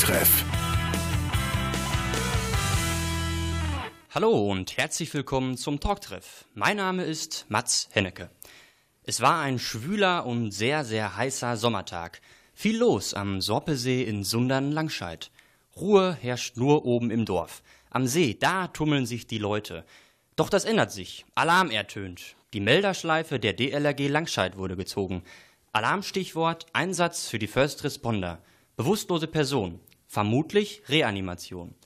Talktreff. Hallo und herzlich willkommen zum Talktreff. Mein Name ist Mats Hennecke. Es war ein schwüler und sehr, sehr heißer Sommertag. Viel los am Sorpesee in Sundern-Langscheid. Ruhe herrscht nur oben im Dorf. Am See, da tummeln sich die Leute. Doch das ändert sich. Alarm ertönt. Die Melderschleife der DLRG Langscheid wurde gezogen. Alarmstichwort Einsatz für die First Responder. Bewusstlose Person. Vermutlich Reanimation.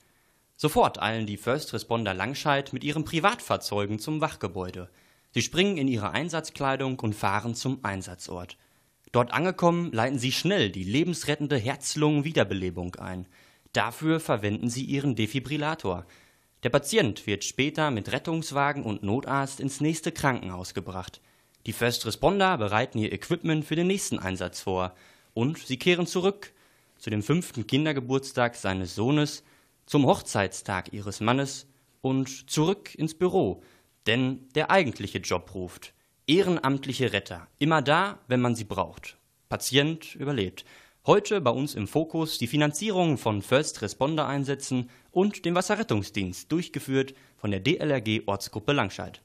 Sofort eilen die First Responder Langscheid mit ihren Privatfahrzeugen zum Wachgebäude. Sie springen in ihre Einsatzkleidung und fahren zum Einsatzort. Dort angekommen, leiten sie schnell die lebensrettende Herz-Lungen-Wiederbelebung ein. Dafür verwenden sie ihren Defibrillator. Der Patient wird später mit Rettungswagen und Notarzt ins nächste Krankenhaus gebracht. Die First Responder bereiten ihr Equipment für den nächsten Einsatz vor. Und sie kehren zurück zu dem fünften Kindergeburtstag seines Sohnes, zum Hochzeitstag ihres Mannes und zurück ins Büro, denn der eigentliche Job ruft. Ehrenamtliche Retter, immer da, wenn man sie braucht. Patient überlebt. Heute bei uns im Fokus die Finanzierung von First Responder Einsätzen und dem Wasserrettungsdienst, durchgeführt von der DLRG Ortsgruppe Langscheid.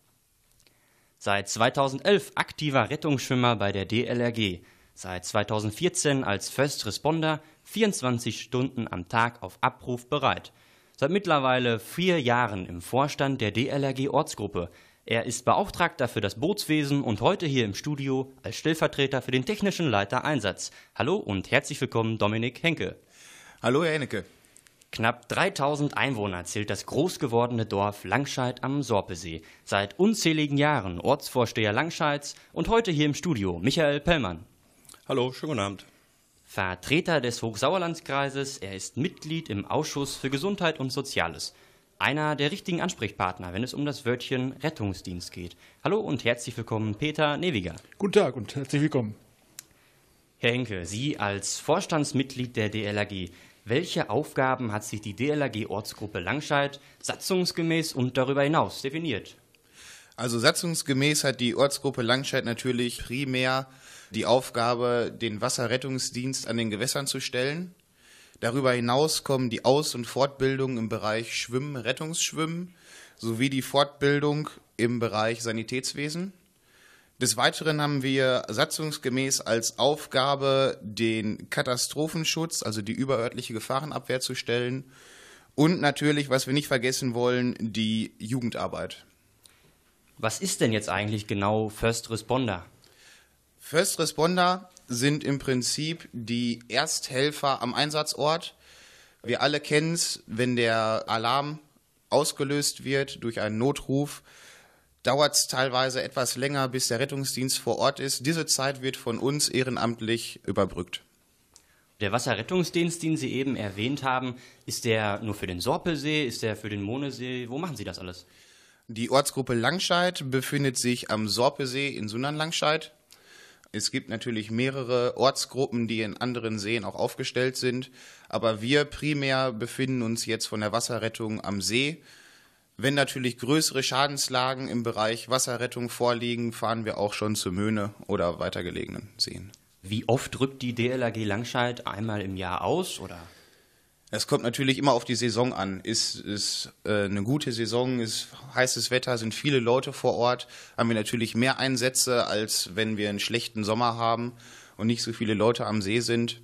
Seit 2011 aktiver Rettungsschwimmer bei der DLRG, seit 2014 als First Responder 24 Stunden am Tag auf Abruf bereit. Seit mittlerweile vier Jahren im Vorstand der DLRG Ortsgruppe. Er ist Beauftragter für das Bootswesen und heute hier im Studio als Stellvertreter für den technischen Leiter Einsatz. Hallo und herzlich willkommen, Dominik Henke. Hallo, Herr Hennecke. Knapp 3000 Einwohner zählt das groß gewordene Dorf Langscheid am Sorpesee. Seit unzähligen Jahren Ortsvorsteher Langscheids und heute hier im Studio Michael Pellmann. Hallo, schönen guten Abend. Vertreter des Hochsauerlandskreises, er ist Mitglied im Ausschuss für Gesundheit und Soziales. Einer der richtigen Ansprechpartner, wenn es um das Wörtchen Rettungsdienst geht. Hallo und herzlich willkommen, Peter Newiger. Guten Tag und herzlich willkommen. Herr Henke, Sie als Vorstandsmitglied der DLRG, welche Aufgaben hat sich die DLRG-Ortsgruppe Langscheid satzungsgemäß und darüber hinaus definiert? Also satzungsgemäß hat die Ortsgruppe Langscheid natürlich primär die Aufgabe, den Wasserrettungsdienst an den Gewässern zu stellen. Darüber hinaus kommen die Aus- und Fortbildung im Bereich Schwimmen, Rettungsschwimmen sowie die Fortbildung im Bereich Sanitätswesen. Des Weiteren haben wir satzungsgemäß als Aufgabe, den Katastrophenschutz, also die überörtliche Gefahrenabwehr zu stellen und natürlich, was wir nicht vergessen wollen, die Jugendarbeit. Was ist denn jetzt eigentlich genau First Responder? First Responder sind im Prinzip die Ersthelfer am Einsatzort. Wir alle kennen es, wenn der Alarm ausgelöst wird durch einen Notruf, dauert es teilweise etwas länger, bis der Rettungsdienst vor Ort ist. Diese Zeit wird von uns ehrenamtlich überbrückt. Der Wasserrettungsdienst, den Sie eben erwähnt haben, ist der nur für den Sorpesee, ist der für den Monesee? Wo machen Sie das alles? Die Ortsgruppe Langscheid befindet sich am Sorpesee in Sundern-Langscheid. Es gibt natürlich mehrere Ortsgruppen, die in anderen Seen auch aufgestellt sind, aber wir primär befinden uns jetzt von der Wasserrettung am See. Wenn natürlich größere Schadenslagen im Bereich Wasserrettung vorliegen, fahren wir auch schon zur Möhne oder weitergelegenen Seen. Wie oft rückt die DLRG Langscheid einmal im Jahr aus oder? Es kommt natürlich immer auf die Saison an. Ist es äh, eine gute Saison, ist heißes Wetter, sind viele Leute vor Ort, haben wir natürlich mehr Einsätze, als wenn wir einen schlechten Sommer haben und nicht so viele Leute am See sind.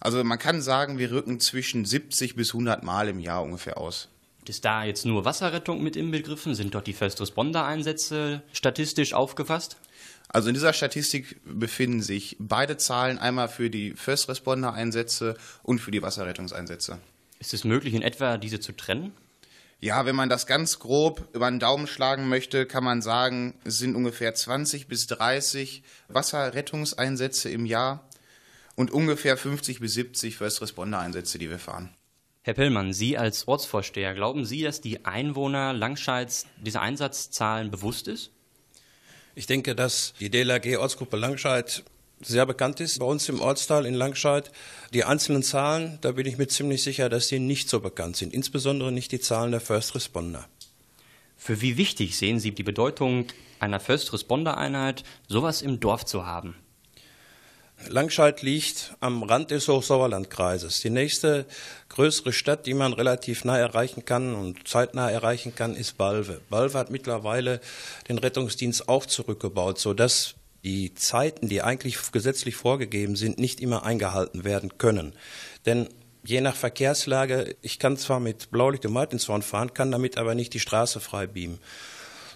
Also man kann sagen, wir rücken zwischen 70 bis 100 Mal im Jahr ungefähr aus. Ist da jetzt nur Wasserrettung mit inbegriffen? Sind dort die First Responder Einsätze statistisch aufgefasst? Also in dieser Statistik befinden sich beide Zahlen, einmal für die First Responder Einsätze und für die Wasserrettungseinsätze. Ist es möglich, in etwa diese zu trennen? Ja, wenn man das ganz grob über den Daumen schlagen möchte, kann man sagen, es sind ungefähr 20 bis 30 Wasserrettungseinsätze im Jahr und ungefähr 50 bis 70 First Responder Einsätze, die wir fahren. Herr Pellmann, Sie als Ortsvorsteher, glauben Sie, dass die Einwohner Langscheids dieser Einsatzzahlen bewusst ist? Ich denke, dass die DLRG Ortsgruppe Langscheid sehr bekannt ist bei uns im Ortsteil in Langscheid. Die einzelnen Zahlen, da bin ich mir ziemlich sicher, dass sie nicht so bekannt sind, insbesondere nicht die Zahlen der First Responder. Für wie wichtig sehen Sie die Bedeutung einer First Responder Einheit, sowas im Dorf zu haben? Langscheid liegt am Rand des Hochsauerlandkreises. Die nächste größere Stadt, die man relativ nah erreichen kann und zeitnah erreichen kann, ist Balve. Balve hat mittlerweile den Rettungsdienst auch zurückgebaut, sodass die Zeiten, die eigentlich gesetzlich vorgegeben sind, nicht immer eingehalten werden können. Denn je nach Verkehrslage, ich kann zwar mit Blaulicht und Martinshorn fahren, kann damit aber nicht die Straße frei beamen.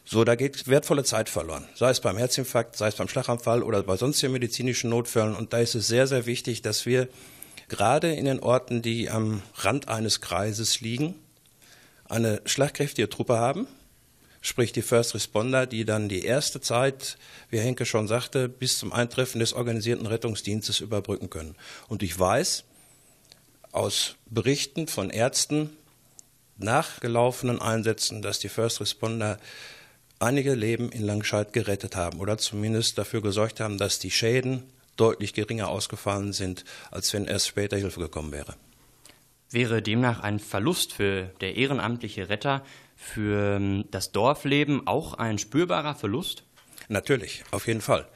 So, da geht wertvolle Zeit verloren. Sei es beim Herzinfarkt, sei es beim Schlaganfall oder bei sonstigen medizinischen Notfällen. Und da ist es sehr, sehr wichtig, dass wir gerade in den Orten, die am Rand eines Kreises liegen, eine schlagkräftige Truppe haben, sprich die First Responder, die dann die erste Zeit, wie Henke schon sagte, bis zum Eintreffen des organisierten Rettungsdienstes überbrücken können. Und ich weiß aus Berichten von Ärzten nach gelaufenen Einsätzen, dass die First Responder einige Leben in Langscheid gerettet haben oder zumindest dafür gesorgt haben, dass die Schäden deutlich geringer ausgefallen sind, als wenn erst später Hilfe gekommen wäre. Wäre demnach ein Verlust für der ehrenamtliche Retter für ähm, das Dorfleben auch ein spürbarer Verlust? Natürlich, auf jeden Fall.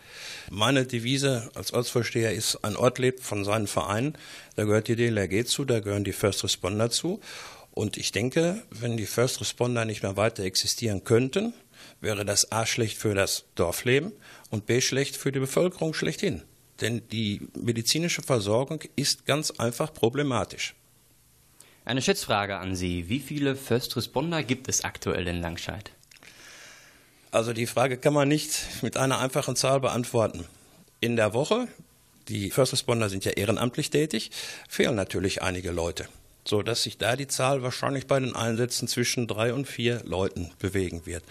Meine Devise als Ortsvorsteher ist, ein Ort lebt von seinen Vereinen. Da gehört die DLRG zu, da gehören die First Responder zu. Und ich denke, wenn die First Responder nicht mehr weiter existieren könnten, wäre das A schlecht für das Dorfleben und B schlecht für die Bevölkerung schlechthin. Denn die medizinische Versorgung ist ganz einfach problematisch. Eine Schätzfrage an Sie. Wie viele First Responder gibt es aktuell in Langscheid? Also die Frage kann man nicht mit einer einfachen Zahl beantworten. In der Woche, die First Responder sind ja ehrenamtlich tätig, fehlen natürlich einige Leute, so dass sich da die Zahl wahrscheinlich bei den Einsätzen zwischen drei und vier Leuten bewegen wird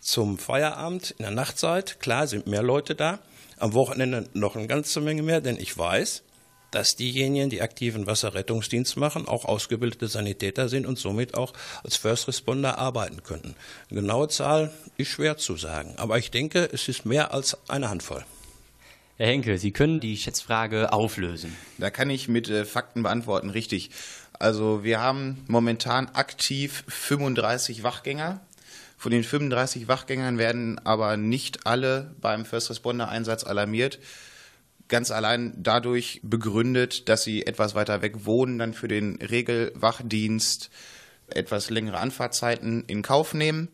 zum Feierabend in der Nachtzeit. Klar sind mehr Leute da. Am Wochenende noch eine ganze Menge mehr, denn ich weiß, dass diejenigen, die aktiven Wasserrettungsdienst machen, auch ausgebildete Sanitäter sind und somit auch als First Responder arbeiten könnten. Eine genaue Zahl ist schwer zu sagen, aber ich denke, es ist mehr als eine Handvoll. Herr Henkel, Sie können die Schätzfrage auflösen. Da kann ich mit äh, Fakten beantworten, richtig. Also wir haben momentan aktiv 35 Wachgänger von den 35 Wachgängern werden aber nicht alle beim First Responder Einsatz alarmiert. Ganz allein dadurch begründet, dass sie etwas weiter weg wohnen, dann für den Regelwachdienst etwas längere Anfahrtzeiten in Kauf nehmen.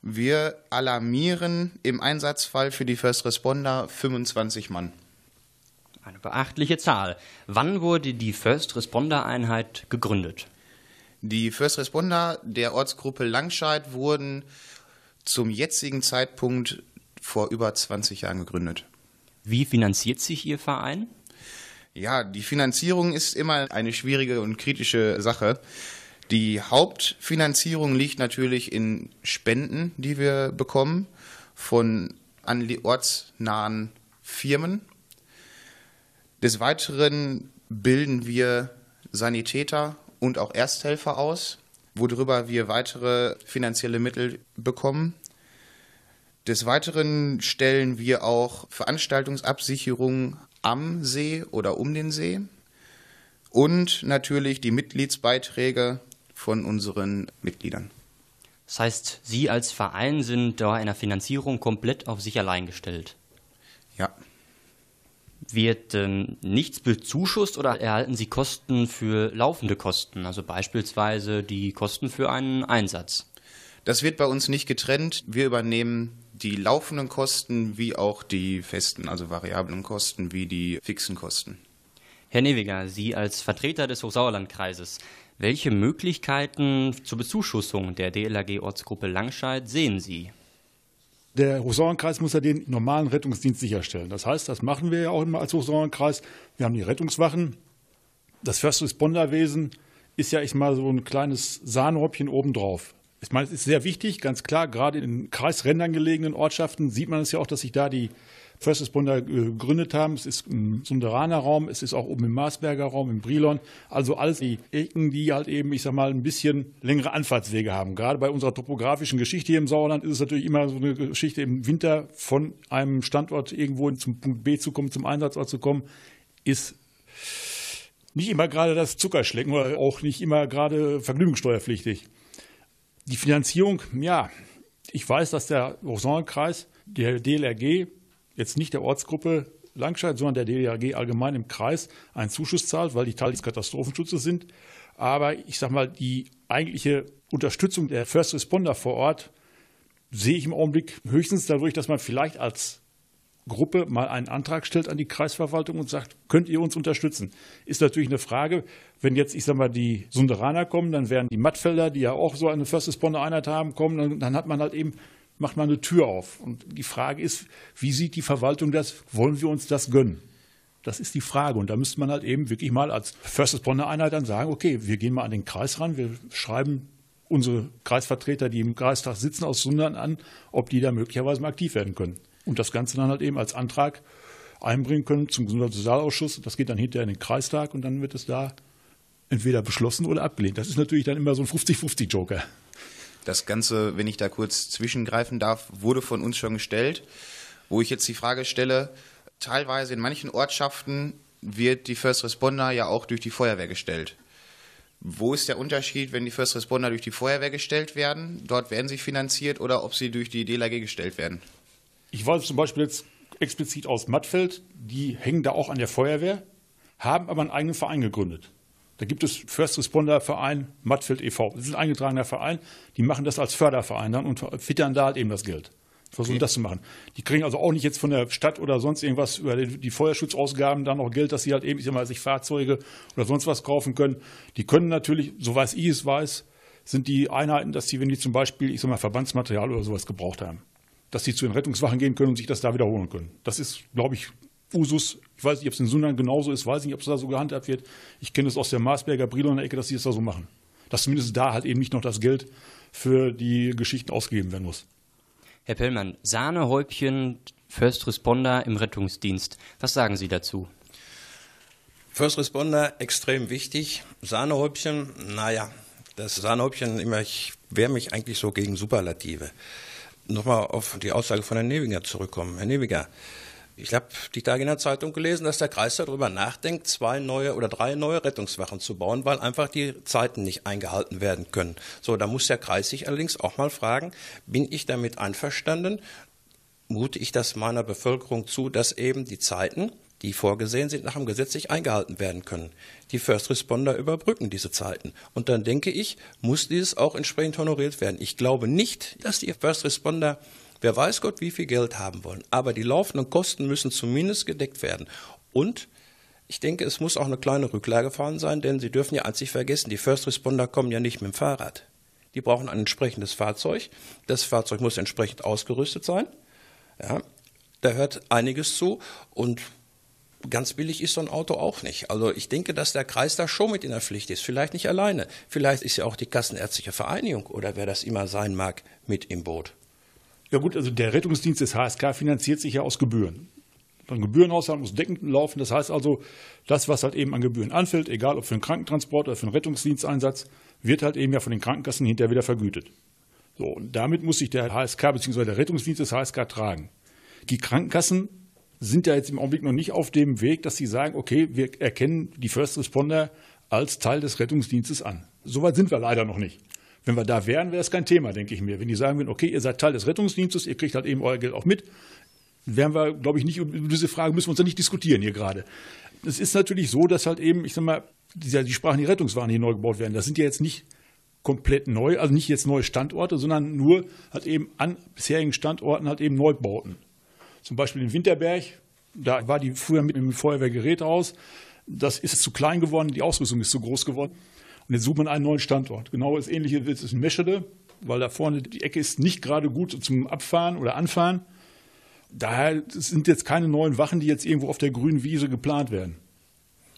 Wir alarmieren im Einsatzfall für die First Responder 25 Mann. Eine beachtliche Zahl. Wann wurde die First Responder Einheit gegründet? Die First Responder der Ortsgruppe Langscheid wurden zum jetzigen Zeitpunkt vor über 20 Jahren gegründet. Wie finanziert sich Ihr Verein? Ja, die Finanzierung ist immer eine schwierige und kritische Sache. Die Hauptfinanzierung liegt natürlich in Spenden, die wir bekommen von an die ortsnahen Firmen. Des Weiteren bilden wir Sanitäter und auch Ersthelfer aus, worüber wir weitere finanzielle Mittel bekommen. Des Weiteren stellen wir auch Veranstaltungsabsicherungen am See oder um den See und natürlich die Mitgliedsbeiträge von unseren Mitgliedern. Das heißt, Sie als Verein sind da in der Finanzierung komplett auf sich allein gestellt. Ja. Wird ähm, nichts bezuschusst oder erhalten Sie Kosten für laufende Kosten, also beispielsweise die Kosten für einen Einsatz? Das wird bei uns nicht getrennt. Wir übernehmen die laufenden Kosten wie auch die festen, also variablen Kosten wie die fixen Kosten. Herr Newiger, Sie als Vertreter des Hochsauerlandkreises, welche Möglichkeiten zur Bezuschussung der DLRG-Ortsgruppe Langscheid sehen Sie? Der Hochsauerlandkreis muss ja den normalen Rettungsdienst sicherstellen. Das heißt, das machen wir ja auch immer als Hochsauerlandkreis. Wir haben die Rettungswachen. Das First Responder-Wesen ist ja ich mal so ein kleines Sahnehäubchen obendrauf. Ich meine, es ist sehr wichtig, ganz klar, gerade in Kreisrändern gelegenen Ortschaften sieht man es ja auch, dass sich da die First Responder gegründet haben. Es ist im Sunderaner Raum, es ist auch oben im Marsberger Raum, im Brilon. Also alles die Ecken, die halt eben, ich sag mal, ein bisschen längere Anfahrtswege haben. Gerade bei unserer topografischen Geschichte hier im Sauerland ist es natürlich immer so eine Geschichte im Winter von einem Standort irgendwo zum Punkt B zu kommen, zum Einsatzort zu kommen, ist nicht immer gerade das Zuckerschlecken oder auch nicht immer gerade vergnügungssteuerpflichtig. Die Finanzierung, ja, ich weiß, dass der Hochsauerlandkreis, der DLRG, jetzt nicht der Ortsgruppe Langscheid, sondern der DLRG allgemein im Kreis einen Zuschuss zahlt, weil die Teil des Katastrophenschutzes sind. Aber ich sag mal, die eigentliche Unterstützung der First Responder vor Ort sehe ich im Augenblick höchstens dadurch, dass man vielleicht als Gruppe mal einen Antrag stellt an die Kreisverwaltung und sagt, könnt ihr uns unterstützen? Ist natürlich eine Frage, wenn jetzt, ich sag mal, die Sunderaner kommen, dann werden die Mattfelder, die ja auch so eine First Responder Einheit haben, kommen, dann, dann hat man halt eben, macht man eine Tür auf. Und die Frage ist, wie sieht die Verwaltung das? Wollen wir uns das gönnen? Das ist die Frage. Und da müsste man halt eben wirklich mal als First Responder Einheit dann sagen, okay, wir gehen mal an den Kreis ran, wir schreiben unsere Kreisvertreter, die im Kreistag sitzen, aus Sundern an, ob die da möglicherweise mal aktiv werden können und das Ganze dann halt eben als Antrag einbringen können zum Gesundheitssozialausschuss. Das geht dann hinterher in den Kreistag und dann wird es da entweder beschlossen oder abgelehnt. Das ist natürlich dann immer so ein 50-50-Joker. Das Ganze, wenn ich da kurz zwischengreifen darf, wurde von uns schon gestellt. Wo ich jetzt die Frage stelle, teilweise in manchen Ortschaften wird die First Responder ja auch durch die Feuerwehr gestellt. Wo ist der Unterschied, wenn die First Responder durch die Feuerwehr gestellt werden? Dort werden sie finanziert oder ob sie durch die DLAG gestellt werden? Ich weiß zum Beispiel jetzt explizit aus Mattfeld, die hängen da auch an der Feuerwehr, haben aber einen eigenen Verein gegründet. Da gibt es First Responder Verein Mattfeld e.V. Das ist ein eingetragener Verein, die machen das als Förderverein dann und fittern da halt eben das Geld. Versuchen okay. das zu machen. Die kriegen also auch nicht jetzt von der Stadt oder sonst irgendwas über die Feuerschutzausgaben dann noch Geld, dass sie halt eben, ich sag mal, sich Fahrzeuge oder sonst was kaufen können. Die können natürlich, so weiß ich es weiß, sind die Einheiten, dass sie, wenn die zum Beispiel, ich sag mal, Verbandsmaterial oder sowas gebraucht haben, dass sie zu den Rettungswachen gehen können und sich das da wiederholen können. Das ist, glaube ich, Usus. Ich weiß nicht, ob es in Sundern genauso ist, weiß nicht, ob es da so gehandhabt wird. Ich kenne es aus der Marsberger Brilon Ecke, dass sie es da so machen. Dass zumindest da halt eben nicht noch das Geld für die Geschichten ausgegeben werden muss. Herr Pellmann, Sahnehäubchen, First Responder im Rettungsdienst. Was sagen Sie dazu? First Responder extrem wichtig. Sahnehäubchen, naja, das Sahnehäubchen, immer, ich wehre mich eigentlich so gegen Superlative nochmal auf die Aussage von Herrn Newiger zurückkommen. Herr Newiger, ich habe die Tage in der Zeitung gelesen, dass der Kreis darüber nachdenkt, zwei neue oder drei neue Rettungswachen zu bauen, weil einfach die Zeiten nicht eingehalten werden können. So, da muss der Kreis sich allerdings auch mal fragen, bin ich damit einverstanden? Mute ich das meiner Bevölkerung zu, dass eben die Zeiten die vorgesehen sind, nach dem Gesetz nicht eingehalten werden können. Die First Responder überbrücken diese Zeiten. Und dann denke ich, muss dieses auch entsprechend honoriert werden. Ich glaube nicht, dass die First Responder, wer weiß Gott, wie viel Geld haben wollen. Aber die laufenden Kosten müssen zumindest gedeckt werden. Und ich denke, es muss auch eine kleine Rücklage vorhanden sein, denn Sie dürfen ja einzig vergessen, die First Responder kommen ja nicht mit dem Fahrrad. Die brauchen ein entsprechendes Fahrzeug. Das Fahrzeug muss entsprechend ausgerüstet sein. Ja, da hört einiges zu. Und ganz billig ist so ein Auto auch nicht. Also ich denke, dass der Kreis da schon mit in der Pflicht ist. Vielleicht nicht alleine. Vielleicht ist ja auch die Kassenärztliche Vereinigung oder wer das immer sein mag, mit im Boot. Ja gut, also der Rettungsdienst des HSK finanziert sich ja aus Gebühren. Ein Gebührenhaushalt muss deckend laufen. Das heißt also, das, was halt eben an Gebühren anfällt, egal ob für einen Krankentransport oder für einen Rettungsdiensteinsatz, wird halt eben ja von den Krankenkassen hinterher wieder vergütet. So, und damit muss sich der HSK bzw. der Rettungsdienst des HSK tragen. Die Krankenkassen sind ja jetzt im Augenblick noch nicht auf dem Weg, dass sie sagen, okay, wir erkennen die First Responder als Teil des Rettungsdienstes an. Soweit sind wir leider noch nicht. Wenn wir da wären, wäre es kein Thema, denke ich mir. Wenn die sagen würden, okay, ihr seid Teil des Rettungsdienstes, ihr kriegt halt eben euer Geld auch mit, wären wir, glaube ich, nicht, über diese Frage müssen wir uns ja nicht diskutieren hier gerade. Es ist natürlich so, dass halt eben, ich sag mal, die, Sprachen, die Rettungswagen hier neu gebaut werden, das sind ja jetzt nicht komplett neu, also nicht jetzt neue Standorte, sondern nur halt eben an bisherigen Standorten halt eben Neubauten. Zum Beispiel in Winterberg, da war die früher mit dem Feuerwehrgerät aus. Das ist zu klein geworden, die Ausrüstung ist zu groß geworden. Und jetzt sucht man einen neuen Standort. Genau das Ähnliche ist in Meschede, weil da vorne die Ecke ist nicht gerade gut zum Abfahren oder Anfahren. Daher sind jetzt keine neuen Wachen, die jetzt irgendwo auf der grünen Wiese geplant werden.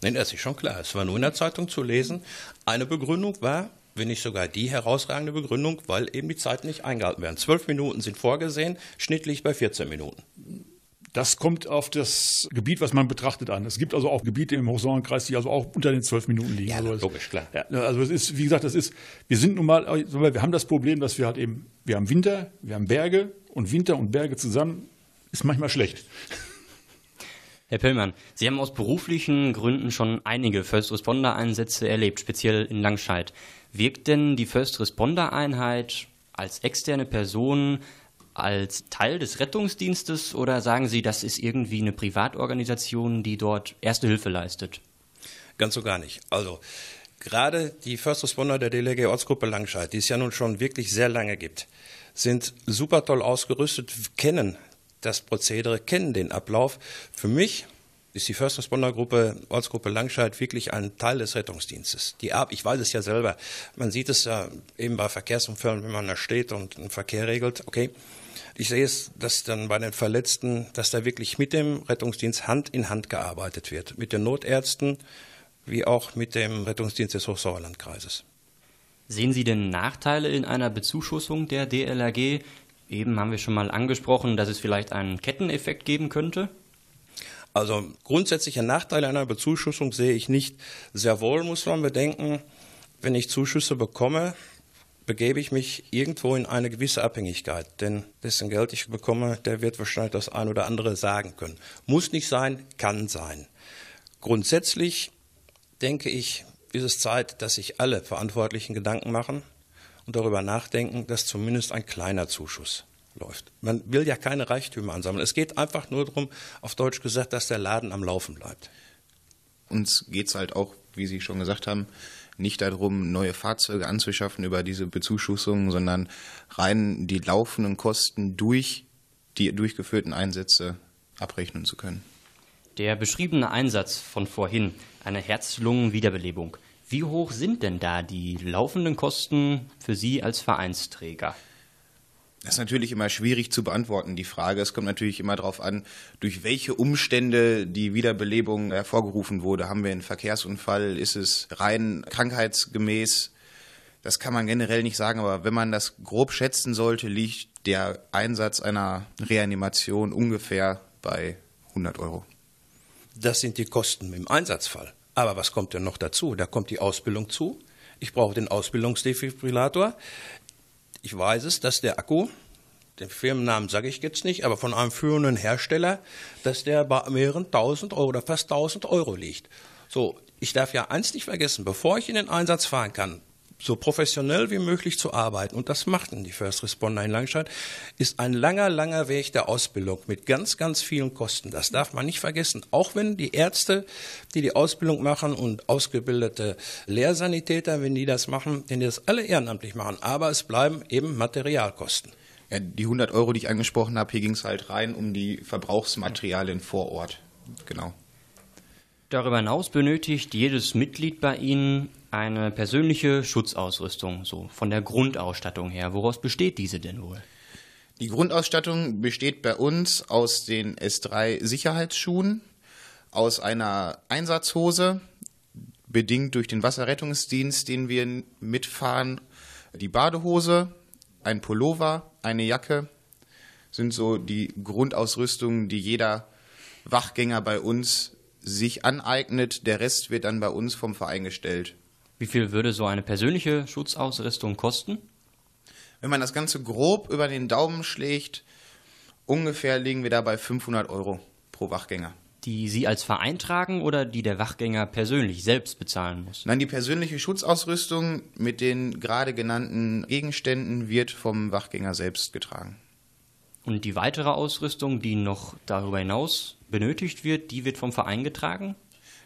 Nein, das ist schon klar. Es war nur in der Zeitung zu lesen. Eine Begründung war, wenn nicht sogar die herausragende Begründung, weil eben die Zeiten nicht eingehalten werden. Zwölf Minuten sind vorgesehen, schnittlich bei 14 Minuten. Das kommt auf das Gebiet, was man betrachtet, an. Es gibt also auch Gebiete im Hochsauernkreis, die also auch unter den zwölf Minuten liegen. Ja, also logisch, klar. Ja, also es ist, wie gesagt, das ist, wir sind nun mal, wir haben das Problem, dass wir halt eben, wir haben Winter, wir haben Berge und Winter und Berge zusammen ist manchmal schlecht. Herr Pillmann, Sie haben aus beruflichen Gründen schon einige First Responder Einsätze erlebt, speziell in Langscheid. Wirkt denn die First Responder Einheit als externe Person als Teil des Rettungsdienstes oder sagen Sie, das ist irgendwie eine Privatorganisation, die dort Erste Hilfe leistet? Ganz so gar nicht. Also gerade die First Responder der DLG Ortsgruppe Langscheid, die es ja nun schon wirklich sehr lange gibt, sind super toll ausgerüstet, kennen das Prozedere, kennen den Ablauf. Für mich ist die First Responder Gruppe, Ortsgruppe Langscheid wirklich ein Teil des Rettungsdienstes. Die Ab ich weiß es ja selber. Man sieht es ja eben bei Verkehrsunfällen, wenn man da steht und den Verkehr regelt. Okay. Ich sehe es, dass dann bei den Verletzten, dass da wirklich mit dem Rettungsdienst Hand in Hand gearbeitet wird. Mit den Notärzten, wie auch mit dem Rettungsdienst des Hochsauerlandkreises. Sehen Sie denn Nachteile in einer Bezuschussung der DLRG? Eben haben wir schon mal angesprochen, dass es vielleicht einen Ketteneffekt geben könnte. Also grundsätzliche Nachteile einer Bezuschussung sehe ich nicht. Sehr wohl muss man bedenken, wenn ich Zuschüsse bekomme, begebe ich mich irgendwo in eine gewisse Abhängigkeit. Denn dessen Geld ich bekomme, der wird wahrscheinlich das ein oder andere sagen können. Muss nicht sein, kann sein. Grundsätzlich denke ich, ist es Zeit, dass sich alle Verantwortlichen Gedanken machen und darüber nachdenken, dass zumindest ein kleiner Zuschuss läuft. Man will ja keine Reichtümer ansammeln. Es geht einfach nur darum, auf Deutsch gesagt, dass der Laden am Laufen bleibt. Uns geht es halt auch, wie Sie schon gesagt haben, nicht darum, neue Fahrzeuge anzuschaffen über diese Bezuschussung, sondern rein die laufenden Kosten durch die durchgeführten Einsätze abrechnen zu können. Der beschriebene Einsatz von vorhin, eine Herz-Lungen-Wiederbelebung, wie hoch sind denn da die laufenden Kosten für Sie als Vereinsträger? Das ist natürlich immer schwierig zu beantworten, die Frage. Es kommt natürlich immer darauf an, durch welche Umstände die Wiederbelebung hervorgerufen wurde. Haben wir einen Verkehrsunfall? Ist es rein krankheitsgemäß? Das kann man generell nicht sagen, aber wenn man das grob schätzen sollte, liegt der Einsatz einer Reanimation ungefähr bei 100 Euro. Das sind die Kosten im Einsatzfall. Aber was kommt denn noch dazu? Da kommt die Ausbildung zu. Ich brauche den Ausbildungsdefibrillator. Ich weiß es, dass der Akku, den Firmennamen sage ich jetzt nicht, aber von einem führenden Hersteller, dass der bei mehreren tausend Euro oder fast tausend Euro liegt. So, ich darf ja eins nicht vergessen, bevor ich in den Einsatz fahren kann, so professionell wie möglich zu arbeiten, und das machten die First Responder in Langscheid, ist ein langer, langer Weg der Ausbildung mit ganz, ganz vielen Kosten. Das darf man nicht vergessen. Auch wenn die Ärzte, die die Ausbildung machen und ausgebildete Lehrsanitäter, wenn die das machen, denn die das alle ehrenamtlich machen, aber es bleiben eben Materialkosten. Ja, die 100 Euro, die ich angesprochen habe, hier ging es halt rein um die Verbrauchsmaterialien vor Ort. Genau. Darüber hinaus benötigt jedes Mitglied bei Ihnen eine persönliche Schutzausrüstung, so von der Grundausstattung her. Woraus besteht diese denn wohl? Die Grundausstattung besteht bei uns aus den S3 Sicherheitsschuhen, aus einer Einsatzhose, bedingt durch den Wasserrettungsdienst, den wir mitfahren, die Badehose, ein Pullover, eine Jacke sind so die Grundausrüstungen, die jeder Wachgänger bei uns sich aneignet. Der Rest wird dann bei uns vom Verein gestellt. Wie viel würde so eine persönliche Schutzausrüstung kosten? Wenn man das Ganze grob über den Daumen schlägt, ungefähr liegen wir da bei 500 Euro pro Wachgänger. Die Sie als Verein tragen oder die der Wachgänger persönlich selbst bezahlen muss? Nein, die persönliche Schutzausrüstung mit den gerade genannten Gegenständen wird vom Wachgänger selbst getragen. Und die weitere Ausrüstung, die noch darüber hinaus benötigt wird, die wird vom Verein getragen?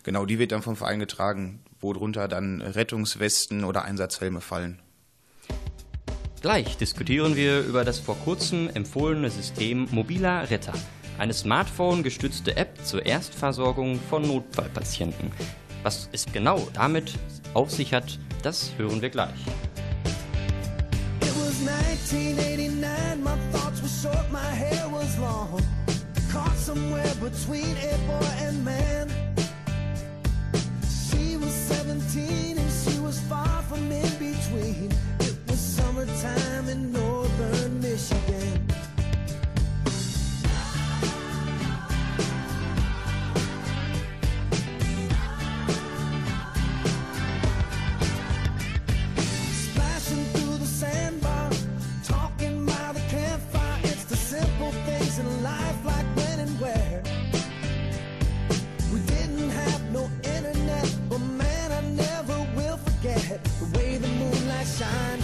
Genau, die wird dann vom Verein getragen, worunter dann Rettungswesten oder Einsatzhelme fallen. Gleich diskutieren wir über das vor kurzem empfohlene System Mobila Retter, eine Smartphone-gestützte App zur Erstversorgung von Notfallpatienten. Was es genau damit auf sich hat, das hören wir gleich. It was 1989, my thoughts were short, my hair was long. Caught somewhere between a boy and man. She was 17 and she was far from in between. It was summertime in northern Michigan. the way the moonlight shines.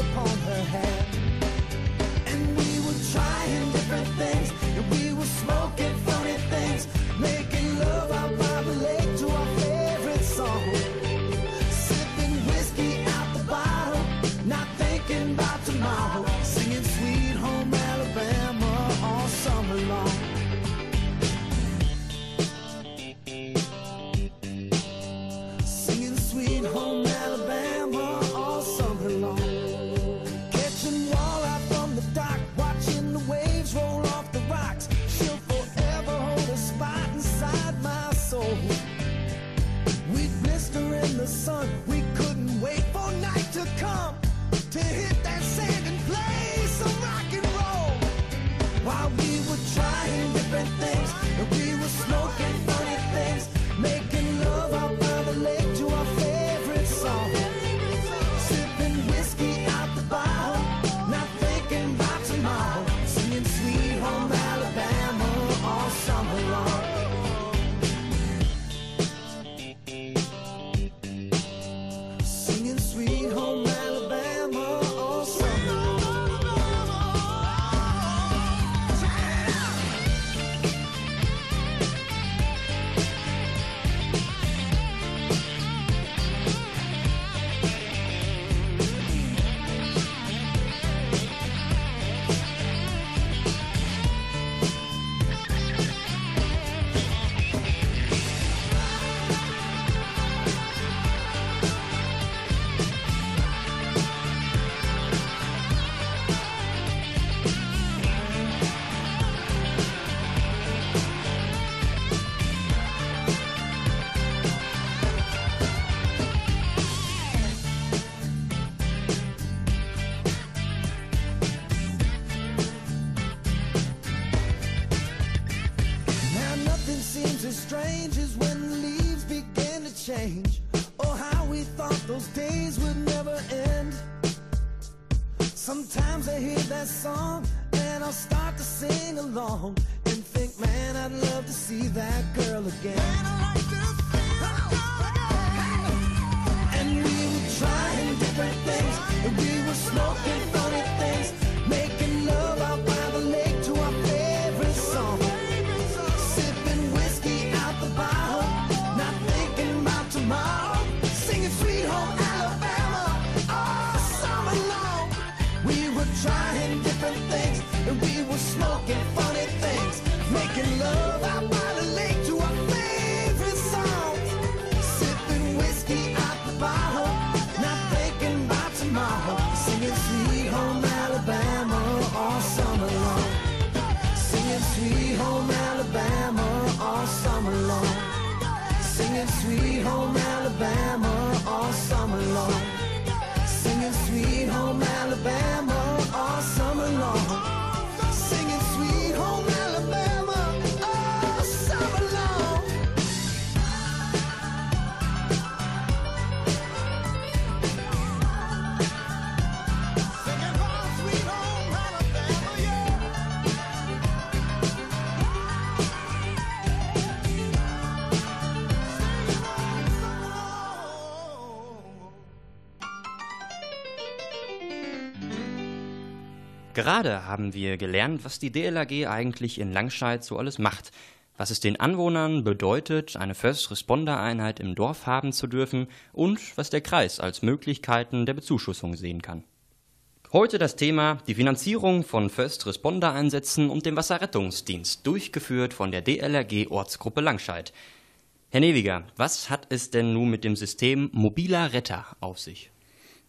Alabama all summer long. Gerade haben wir gelernt, was die DLRG eigentlich in Langscheid so alles macht, was es den Anwohnern bedeutet, eine First Responder Einheit im Dorf haben zu dürfen und was der Kreis als Möglichkeiten der Bezuschussung sehen kann. Heute das Thema die Finanzierung von First Responder Einsätzen und dem Wasserrettungsdienst, durchgeführt von der DLRG Ortsgruppe Langscheid. Herr Newiger, was hat es denn nun mit dem System mobiler Retter auf sich?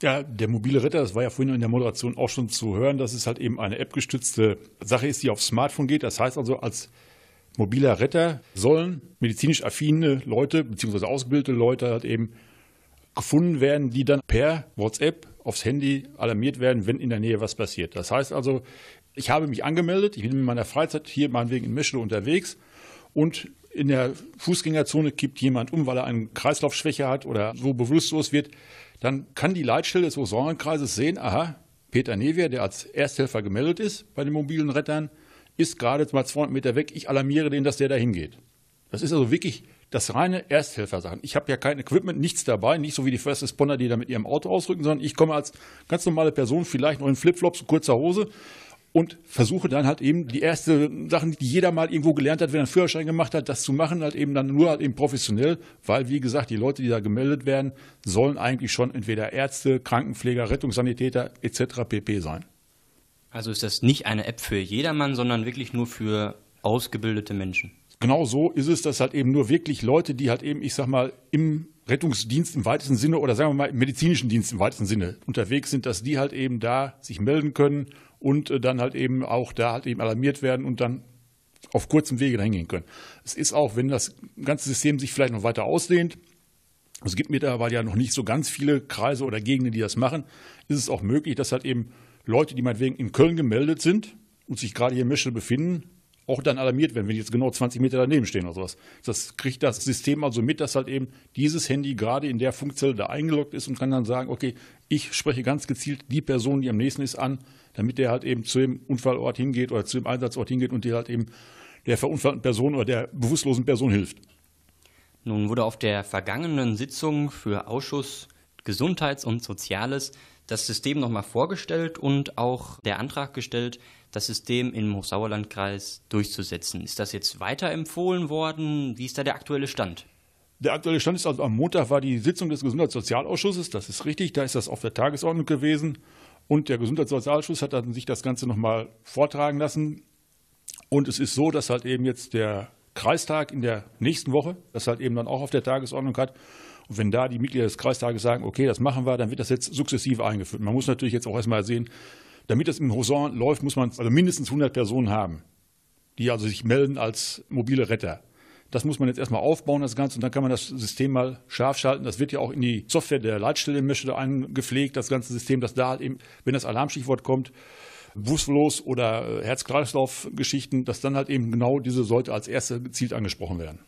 Ja, der mobile Retter, das war ja vorhin in der Moderation auch schon zu hören, dass es halt eben eine appgestützte Sache ist, die auf Smartphone geht. Das heißt also, als mobiler Retter sollen medizinisch affine Leute beziehungsweise ausgebildete Leute halt eben gefunden werden, die dann per WhatsApp aufs Handy alarmiert werden, wenn in der Nähe was passiert. Das heißt also, ich habe mich angemeldet, ich bin in meiner Freizeit hier meinetwegen in Meschede unterwegs und in der Fußgängerzone kippt jemand um, weil er eine Kreislaufschwäche hat oder so bewusstlos wird dann kann die Leitstelle des Osarenkreises sehen, aha, Peter Nevier, der als Ersthelfer gemeldet ist bei den mobilen Rettern, ist gerade mal 200 Meter weg. Ich alarmiere den, dass der da hingeht. Das ist also wirklich das reine Ersthelfer-Sachen. Ich habe ja kein Equipment, nichts dabei, nicht so wie die First Responder, die da mit ihrem Auto ausrücken, sondern ich komme als ganz normale Person, vielleicht noch in Flipflops, kurzer Hose und versuche dann halt eben die erste Sachen, die jeder mal irgendwo gelernt hat, wenn er einen Führerschein gemacht hat, das zu machen, halt eben dann nur halt eben professionell, weil wie gesagt, die Leute, die da gemeldet werden, sollen eigentlich schon entweder Ärzte, Krankenpfleger, Rettungssanitäter etc. pp sein. Also ist das nicht eine App für jedermann, sondern wirklich nur für ausgebildete Menschen. Genau so ist es, dass halt eben nur wirklich Leute, die halt eben, ich sag mal, im Rettungsdienst im weitesten Sinne oder sagen wir mal im medizinischen Dienst im weitesten Sinne unterwegs sind, dass die halt eben da sich melden können und äh, dann halt eben auch da halt eben alarmiert werden und dann auf kurzem Wege dahin gehen können. Es ist auch, wenn das ganze System sich vielleicht noch weiter ausdehnt, es gibt mittlerweile ja noch nicht so ganz viele Kreise oder Gegenden, die das machen, ist es auch möglich, dass halt eben Leute, die meinetwegen in Köln gemeldet sind und sich gerade hier in Meschel befinden, auch dann alarmiert werden, wenn die jetzt genau 20 Meter daneben stehen oder sowas. Das kriegt das System also mit, dass halt eben dieses Handy gerade in der Funkzelle da eingeloggt ist und kann dann sagen, okay, ich spreche ganz gezielt die Person, die am nächsten ist, an, damit der halt eben zu dem Unfallort hingeht oder zu dem Einsatzort hingeht und dir halt eben der verunfallten Person oder der bewusstlosen Person hilft. Nun wurde auf der vergangenen Sitzung für Ausschuss Gesundheits- und Soziales das System nochmal vorgestellt und auch der Antrag gestellt, das System im Hochsauerlandkreis durchzusetzen. Ist das jetzt weiterempfohlen worden? Wie ist da der aktuelle Stand? Der aktuelle Stand ist also am Montag war die Sitzung des Gesundheitssozialausschusses, das ist richtig, da ist das auf der Tagesordnung gewesen. Und der Gesundheitssozialausschuss hat dann sich das Ganze nochmal vortragen lassen. Und es ist so, dass halt eben jetzt der Kreistag in der nächsten Woche das halt eben dann auch auf der Tagesordnung hat. Und wenn da die Mitglieder des Kreistages sagen, okay, das machen wir, dann wird das jetzt sukzessive eingeführt. Man muss natürlich jetzt auch erstmal sehen, damit das im Hosan läuft, muss man also mindestens 100 Personen haben, die also sich melden als mobile Retter. Das muss man jetzt erstmal aufbauen, das Ganze, und dann kann man das System mal scharf schalten. Das wird ja auch in die Software der Leitstelle Meschede eingepflegt, das ganze System, dass da halt eben, wenn das Alarmstichwort kommt, Buslos oder Herz-Kreislauf-Geschichten, dass dann halt eben genau diese sollte als erste gezielt angesprochen werden.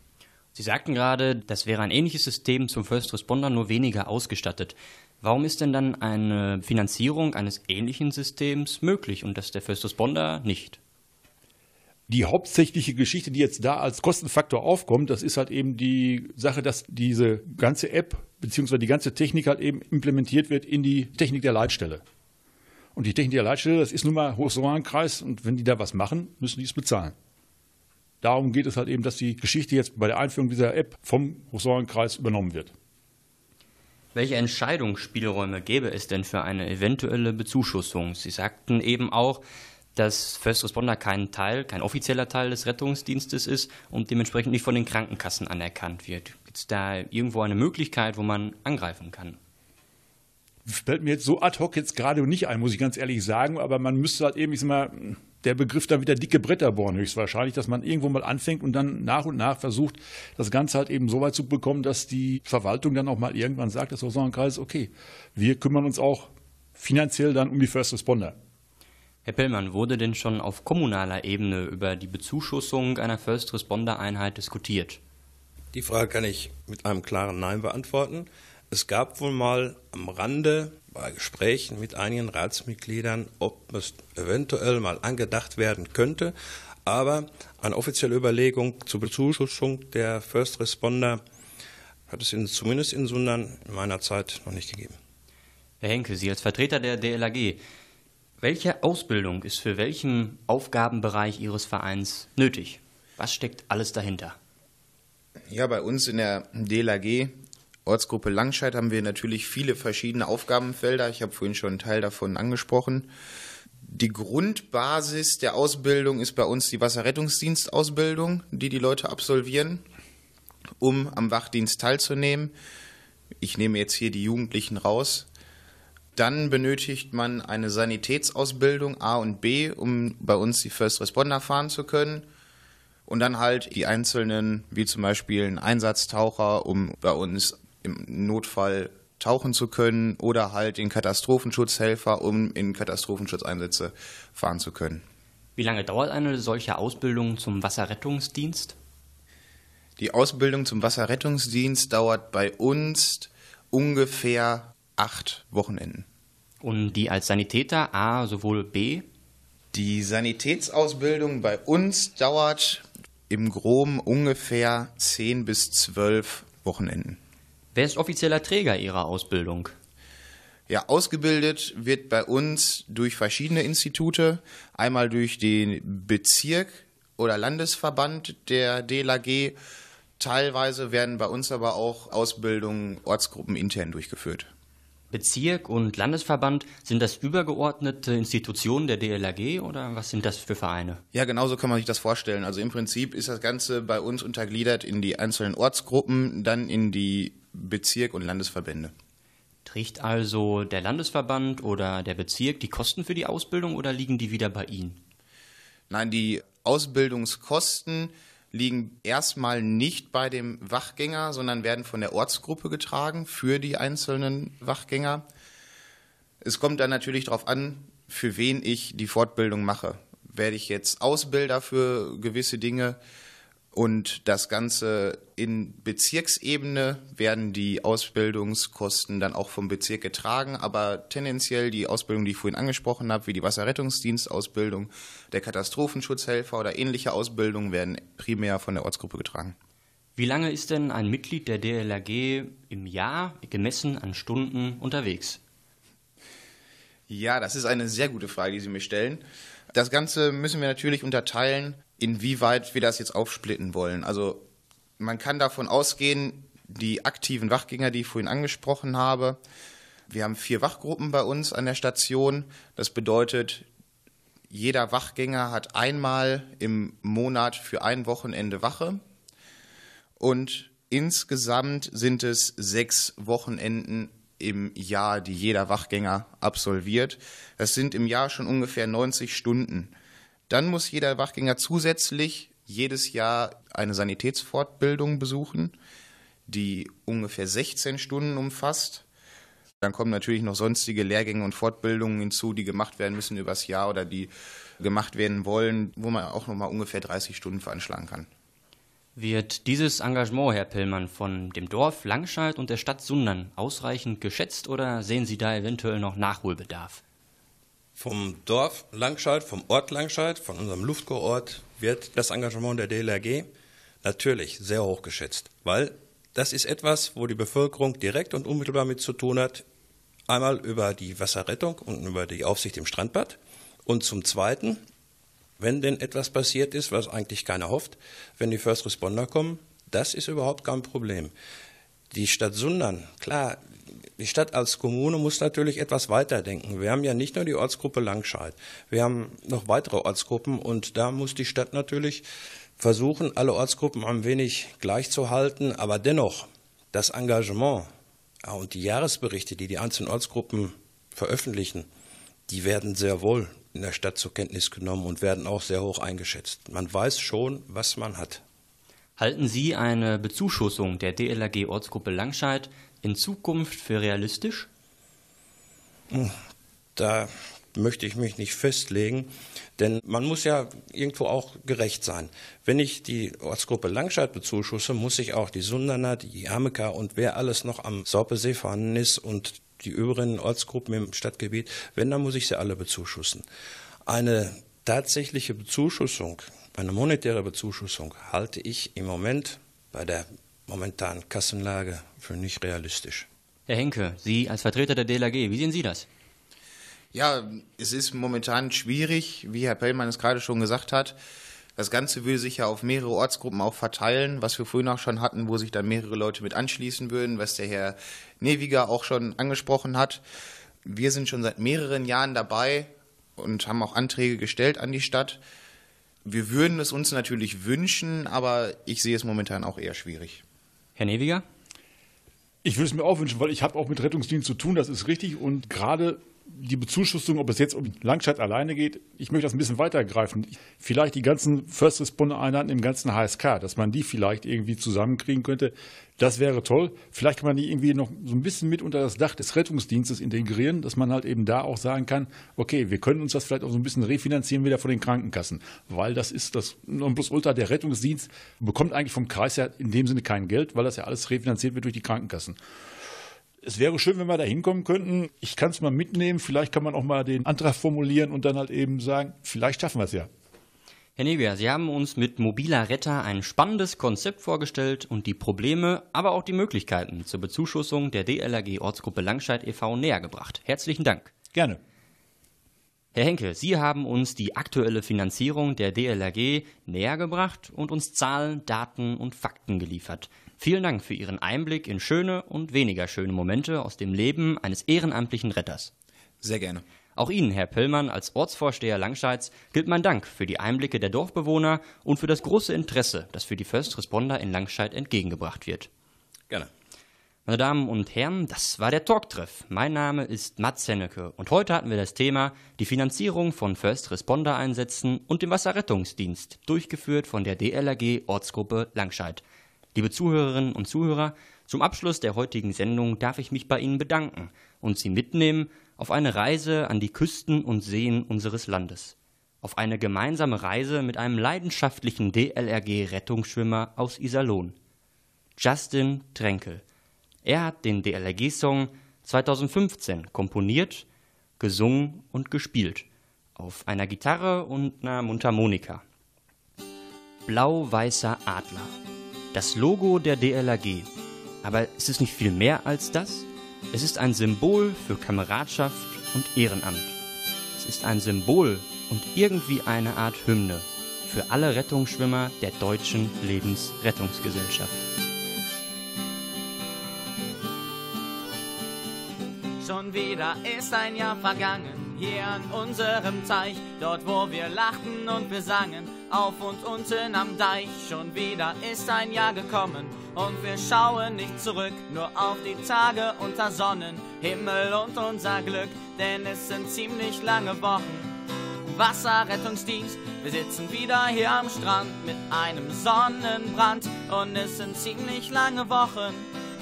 Sie sagten gerade, das wäre ein ähnliches System zum First Responder, nur weniger ausgestattet. Warum ist denn dann eine Finanzierung eines ähnlichen Systems möglich und das der First Responder nicht? Die hauptsächliche Geschichte, die jetzt da als Kostenfaktor aufkommt, das ist halt eben die Sache, dass diese ganze App bzw. die ganze Technik halt eben implementiert wird in die Technik der Leitstelle. Und die Technik der Leitstelle, das ist nun mal Hochsauerlandkreis und wenn die da was machen, müssen die es bezahlen. Darum geht es halt eben, dass die Geschichte jetzt bei der Einführung dieser App vom Hochsauerlandkreis übernommen wird. Welche Entscheidungsspielräume gäbe es denn für eine eventuelle Bezuschussung? Sie sagten eben auch, dass First Responder kein Teil, kein offizieller Teil des Rettungsdienstes ist und dementsprechend nicht von den Krankenkassen anerkannt wird. Gibt es da irgendwo eine Möglichkeit, wo man angreifen kann? Fällt mir jetzt so ad hoc jetzt gerade nicht ein, muss ich ganz ehrlich sagen, aber man müsste halt eben, ich sag mal, der Begriff dann wieder dicke Bretter bohren, höchstwahrscheinlich, dass man irgendwo mal anfängt und dann nach und nach versucht, das Ganze halt eben so weit zu bekommen, dass die Verwaltung dann auch mal irgendwann sagt, das Kreis, okay, wir kümmern uns auch finanziell dann um die First Responder. Herr Pellmann, wurde denn schon auf kommunaler Ebene über die Bezuschussung einer First Responder Einheit diskutiert? Die Frage kann ich mit einem klaren Nein beantworten. Es gab wohl mal am Rande bei Gesprächen mit einigen Ratsmitgliedern, ob es eventuell mal angedacht werden könnte, aber eine offizielle Überlegung zur Bezuschussung der First Responder hat es in, zumindest in Sundern in meiner Zeit noch nicht gegeben. Herr Henke, Sie als Vertreter der DLAG, welche Ausbildung ist für welchen Aufgabenbereich Ihres Vereins nötig? Was steckt alles dahinter? Ja, bei uns in der DLAG Ortsgruppe Langscheid haben wir natürlich viele verschiedene Aufgabenfelder. Ich habe vorhin schon einen Teil davon angesprochen. Die Grundbasis der Ausbildung ist bei uns die Wasserrettungsdienstausbildung, die die Leute absolvieren, um am Wachdienst teilzunehmen. Ich nehme jetzt hier die Jugendlichen raus. Dann benötigt man eine Sanitätsausbildung A und B, um bei uns die First Responder fahren zu können. Und dann halt die einzelnen, wie zum Beispiel ein Einsatztaucher, um bei uns im Notfall tauchen zu können oder halt den Katastrophenschutzhelfer, um in Katastrophenschutz-Einsätze fahren zu können. Wie lange dauert eine solche Ausbildung zum Wasserrettungsdienst? Die Ausbildung zum Wasserrettungsdienst dauert bei uns ungefähr acht Wochenenden. Und die als Sanitäter A sowohl B? Die Sanitätsausbildung bei uns dauert im Groben ungefähr zehn bis zwölf Wochenenden. Wer ist offizieller Träger Ihrer Ausbildung? Ja, ausgebildet wird bei uns durch verschiedene Institute. Einmal durch den Bezirk oder Landesverband der DLAG. Teilweise werden bei uns aber auch Ausbildungen ortsgruppenintern durchgeführt. Bezirk und Landesverband, sind das übergeordnete Institutionen der DLAG oder was sind das für Vereine? Ja, genauso kann man sich das vorstellen. Also im Prinzip ist das Ganze bei uns untergliedert in die einzelnen Ortsgruppen, dann in die Bezirk- und Landesverbände. Trägt also der Landesverband oder der Bezirk die Kosten für die Ausbildung oder liegen die wieder bei Ihnen? Nein, die Ausbildungskosten liegen erstmal nicht bei dem Wachgänger, sondern werden von der Ortsgruppe getragen für die einzelnen Wachgänger. Es kommt dann natürlich darauf an, für wen ich die Fortbildung mache. Werde ich jetzt Ausbilder für gewisse Dinge, und das Ganze in Bezirksebene werden die Ausbildungskosten dann auch vom Bezirk getragen, aber tendenziell die Ausbildung, die ich vorhin angesprochen habe, wie die Wasserrettungsdienstausbildung, der Katastrophenschutzhelfer oder ähnliche Ausbildungen werden primär von der Ortsgruppe getragen. Wie lange ist denn ein Mitglied der DLRG im Jahr gemessen an Stunden unterwegs? Ja, das ist eine sehr gute Frage, die Sie mir stellen. Das Ganze müssen wir natürlich unterteilen inwieweit wir das jetzt aufsplitten wollen. Also man kann davon ausgehen, die aktiven Wachgänger, die ich vorhin angesprochen habe, wir haben vier Wachgruppen bei uns an der Station. Das bedeutet, jeder Wachgänger hat einmal im Monat für ein Wochenende Wache. Und insgesamt sind es sechs Wochenenden im Jahr, die jeder Wachgänger absolviert. Das sind im Jahr schon ungefähr 90 Stunden. Dann muss jeder Wachgänger zusätzlich jedes Jahr eine Sanitätsfortbildung besuchen, die ungefähr 16 Stunden umfasst. Dann kommen natürlich noch sonstige Lehrgänge und Fortbildungen hinzu, die gemacht werden müssen übers Jahr oder die gemacht werden wollen, wo man auch noch mal ungefähr 30 Stunden veranschlagen kann. Wird dieses Engagement, Herr Pillmann, von dem Dorf Langscheid und der Stadt Sundern ausreichend geschätzt oder sehen Sie da eventuell noch Nachholbedarf? Vom Dorf Langscheid, vom Ort Langscheid, von unserem Luftkurort wird das Engagement der DLRG natürlich sehr hoch geschätzt, weil das ist etwas, wo die Bevölkerung direkt und unmittelbar mit zu tun hat. Einmal über die Wasserrettung und über die Aufsicht im Strandbad. Und zum Zweiten, wenn denn etwas passiert ist, was eigentlich keiner hofft, wenn die First Responder kommen, das ist überhaupt kein Problem. Die Stadt Sundern, klar, die Stadt als Kommune muss natürlich etwas weiterdenken. Wir haben ja nicht nur die Ortsgruppe Langscheid, wir haben noch weitere Ortsgruppen und da muss die Stadt natürlich versuchen, alle Ortsgruppen ein wenig gleich zu halten, aber dennoch das Engagement und die Jahresberichte, die die einzelnen Ortsgruppen veröffentlichen, die werden sehr wohl in der Stadt zur Kenntnis genommen und werden auch sehr hoch eingeschätzt. Man weiß schon, was man hat. Halten Sie eine Bezuschussung der DLRG Ortsgruppe Langscheid in Zukunft für realistisch? Da möchte ich mich nicht festlegen, denn man muss ja irgendwo auch gerecht sein. Wenn ich die Ortsgruppe Langscheid bezuschusse, muss ich auch die Sunderner, die Ameka und wer alles noch am Sorpesee vorhanden ist und die übrigen Ortsgruppen im Stadtgebiet, wenn, dann muss ich sie alle bezuschussen. Eine tatsächliche Bezuschussung, eine monetäre Bezuschussung halte ich im Moment bei der momentanen Kassenlage für nicht realistisch. Herr Henke, Sie als Vertreter der DLAG, wie sehen Sie das? Ja, es ist momentan schwierig, wie Herr Pellmann es gerade schon gesagt hat. Das Ganze würde sich ja auf mehrere Ortsgruppen auch verteilen, was wir vorhin auch schon hatten, wo sich dann mehrere Leute mit anschließen würden, was der Herr Neviger auch schon angesprochen hat. Wir sind schon seit mehreren Jahren dabei und haben auch Anträge gestellt an die Stadt. Wir würden es uns natürlich wünschen, aber ich sehe es momentan auch eher schwierig. Herr Neviger? Ich würde es mir auch wünschen, weil ich habe auch mit Rettungsdienst zu tun, das ist richtig. Und gerade die Bezuschussung, ob es jetzt um Langstadt alleine geht, ich möchte das ein bisschen weitergreifen. Vielleicht die ganzen First Responder Einheiten im ganzen HSK, dass man die vielleicht irgendwie zusammenkriegen könnte. Das wäre toll. Vielleicht kann man die irgendwie noch so ein bisschen mit unter das Dach des Rettungsdienstes integrieren, dass man halt eben da auch sagen kann, okay, wir können uns das vielleicht auch so ein bisschen refinanzieren wieder von den Krankenkassen, weil das ist das Nonplusultra der Rettungsdienst bekommt eigentlich vom Kreis ja in dem Sinne kein Geld, weil das ja alles refinanziert wird durch die Krankenkassen. Es wäre schön, wenn wir da hinkommen könnten. Ich kann es mal mitnehmen. Vielleicht kann man auch mal den Antrag formulieren und dann halt eben sagen, vielleicht schaffen wir es ja. Herr Neger, Sie haben uns mit Mobiler Retter ein spannendes Konzept vorgestellt und die Probleme, aber auch die Möglichkeiten zur Bezuschussung der DLRG Ortsgruppe Langscheid e.V. näher gebracht. Herzlichen Dank. Gerne. Herr Henke, Sie haben uns die aktuelle Finanzierung der DLRG näher gebracht und uns Zahlen, Daten und Fakten geliefert. Vielen Dank für Ihren Einblick in schöne und weniger schöne Momente aus dem Leben eines ehrenamtlichen Retters. Sehr gerne. Auch Ihnen, Herr Pillmann, als Ortsvorsteher Langscheids, gilt mein Dank für die Einblicke der Dorfbewohner und für das große Interesse, das für die First Responder in Langscheid entgegengebracht wird. Gerne. Meine Damen und Herren, das war der Talktreff. Mein Name ist Mats Hennecke und heute hatten wir das Thema die Finanzierung von First Responder Einsätzen und dem Wasserrettungsdienst, durchgeführt von der DLRG Ortsgruppe Langscheid. Liebe Zuhörerinnen und Zuhörer, zum Abschluss der heutigen Sendung darf ich mich bei Ihnen bedanken und Sie mitnehmen auf eine Reise an die Küsten und Seen unseres Landes. Auf eine gemeinsame Reise mit einem leidenschaftlichen DLRG-Rettungsschwimmer aus Iserlohn. Justin Tränkel. Er hat den DLRG-Song 2015 komponiert, gesungen und gespielt. Auf einer Gitarre und einer Mundharmonika. Blau-weißer Adler. Das Logo der DLRG. Aber ist es nicht viel mehr als das? Es ist ein Symbol für Kameradschaft und Ehrenamt. Es ist ein Symbol und irgendwie eine Art Hymne für alle Rettungsschwimmer der deutschen Lebensrettungsgesellschaft. Schon wieder ist ein Jahr vergangen, hier an unserem Teich, dort wo wir lachten und wir sangen, auf und unten am Deich. Schon wieder ist ein Jahr gekommen. Und wir schauen nicht zurück, nur auf die Tage unter Sonnen, Himmel und unser Glück, denn es sind ziemlich lange Wochen. Wasserrettungsdienst, wir sitzen wieder hier am Strand mit einem Sonnenbrand. Und es sind ziemlich lange Wochen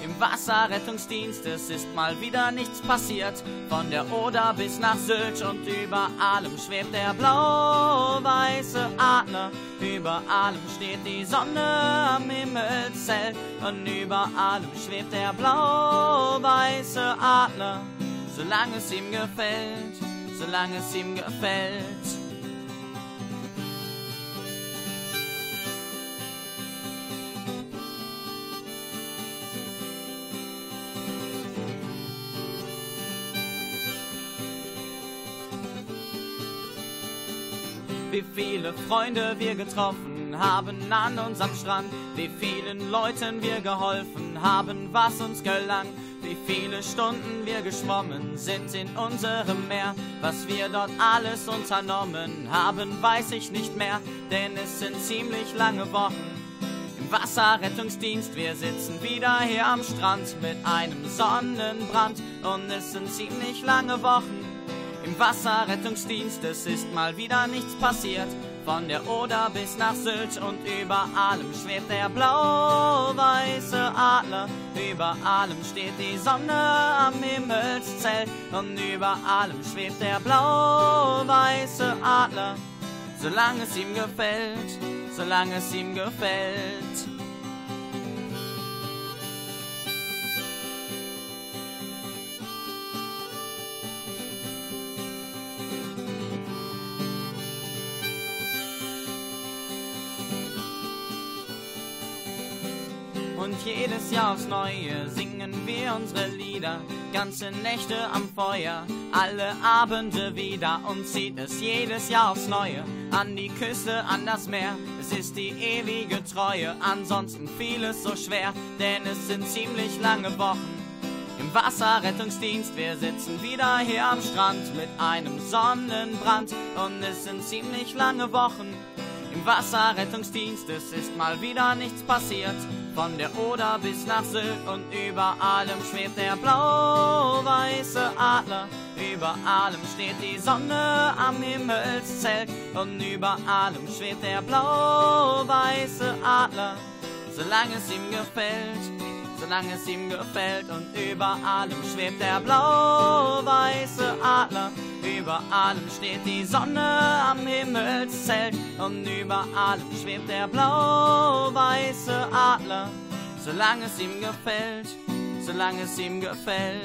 im Wasserrettungsdienst. Es ist mal wieder nichts passiert. Von der Oder bis nach Sylt und über allem schwebt der blau-weiße Adler. Über allem steht die Sonne am Himmelszelt und über allem schwebt der blau-weiße Adler. Solange es ihm gefällt, solange es ihm gefällt. Wie viele Freunde wir getroffen haben an unserem Strand, wie vielen Leuten wir geholfen haben, was uns gelang, wie viele Stunden wir geschwommen sind in unserem Meer, was wir dort alles unternommen haben, weiß ich nicht mehr, denn es sind ziemlich lange Wochen. Im Wasserrettungsdienst, wir sitzen wieder hier am Strand mit einem Sonnenbrand und es sind ziemlich lange Wochen. Im Wasserrettungsdienst, es ist mal wieder nichts passiert. Von der Oder bis nach Sylt und über allem schwebt der blau-weiße Adler. Über allem steht die Sonne am Himmelszelt und über allem schwebt der blau-weiße Adler. Solange es ihm gefällt, solange es ihm gefällt. Jedes Jahr aufs Neue singen wir unsere Lieder, ganze Nächte am Feuer, alle Abende wieder und zieht es jedes Jahr aufs Neue an die Küste, an das Meer. Es ist die ewige Treue, ansonsten fiel es so schwer, denn es sind ziemlich lange Wochen. Im Wasserrettungsdienst, wir sitzen wieder hier am Strand mit einem Sonnenbrand und es sind ziemlich lange Wochen. Im Wasserrettungsdienst, es ist mal wieder nichts passiert. Von der Oder bis nach Sylt und über allem schwebt der blau-weiße Adler. Über allem steht die Sonne am Himmelszelt und über allem schwebt der blau-weiße Adler. Solange es ihm gefällt, solange es ihm gefällt und über allem schwebt der blau-weiße Adler. Über allem steht die Sonne am Himmelszelt und über allem schwebt der blau-weiße Adler. Solange es ihm gefällt, solange es ihm gefällt.